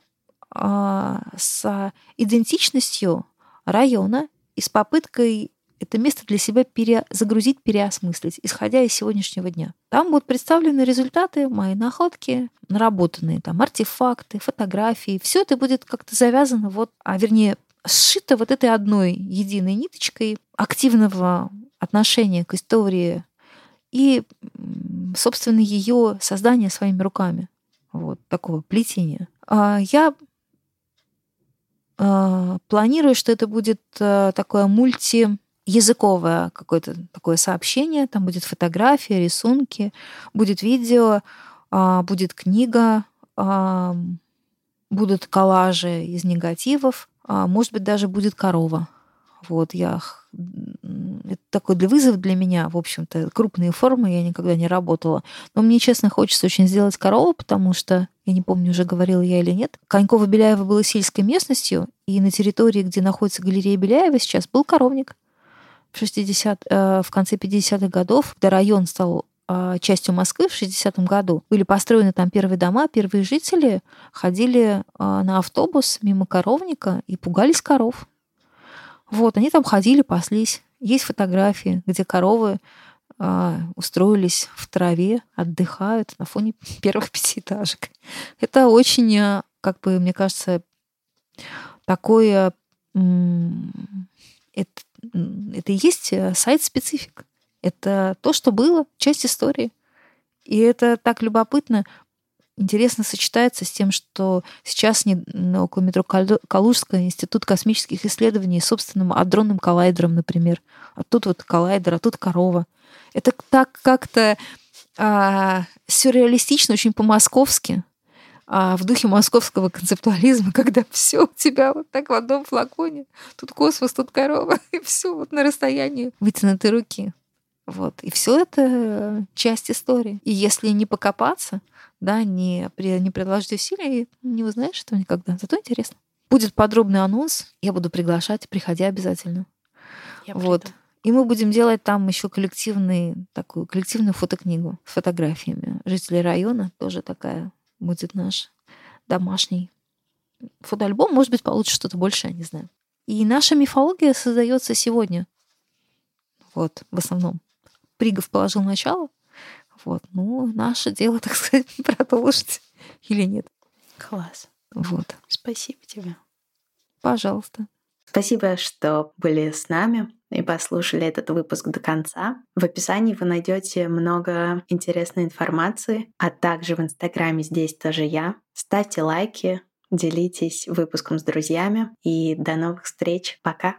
а, с идентичностью района и с попыткой это место для себя перезагрузить, переосмыслить, исходя из сегодняшнего дня. Там будут представлены результаты, мои находки, наработанные там артефакты, фотографии. Все это будет как-то завязано, вот, а вернее, сшито вот этой одной единой ниточкой активного отношение к истории и, собственно, ее создание своими руками. Вот такого плетения. А, я а, планирую, что это будет а, такое мультиязыковое какое-то такое сообщение. Там будет фотография, рисунки, будет видео, будет книга, будут коллажи из негативов, может быть, даже будет корова. Вот я это такой для вызов для меня, в общем-то, крупные формы я никогда не работала. Но мне, честно, хочется очень сделать корову, потому что, я не помню, уже говорила я или нет, Коньково-Беляево было сельской местностью, и на территории, где находится галерея Беляева сейчас, был коровник. В, 60, э, в конце 50-х годов, когда район стал э, частью Москвы в 60-м году. Были построены там первые дома, первые жители ходили э, на автобус мимо коровника и пугались коров. Вот, они там ходили, паслись. Есть фотографии, где коровы э, устроились в траве, отдыхают на фоне первых пятиэтажек. Это очень, а, как бы, мне кажется, такое... Это, это и есть э, сайт-специфик. Это то, что было, часть истории. И это так любопытно интересно сочетается с тем, что сейчас не, около метро Калужская институт космических исследований собственным адронным коллайдером, например. А тут вот коллайдер, а тут корова. Это так как-то а, сюрреалистично, очень по-московски, а, в духе московского концептуализма, когда все у тебя вот так в одном флаконе. Тут космос, тут корова, и все вот на расстоянии вытянутой руки. Вот. И все это часть истории. И если не покопаться, да, не, при, не приложить усилий, не узнаешь этого никогда. Зато интересно. Будет подробный анонс, я буду приглашать, приходи обязательно. Я вот. Приду. И мы будем делать там еще коллективный, такую коллективную фотокнигу с фотографиями жителей района. Тоже такая будет наш домашний фотоальбом. Может быть, получится что-то большее, не знаю. И наша мифология создается сегодня. Вот, в основном. Пригов положил начало, вот, ну, наше дело, так сказать, продолжить или нет. Класс. Вот. Спасибо тебе. Пожалуйста. Спасибо, что были с нами и послушали этот выпуск до конца. В описании вы найдете много интересной информации, а также в Инстаграме здесь тоже я. Ставьте лайки, делитесь выпуском с друзьями и до новых встреч. Пока!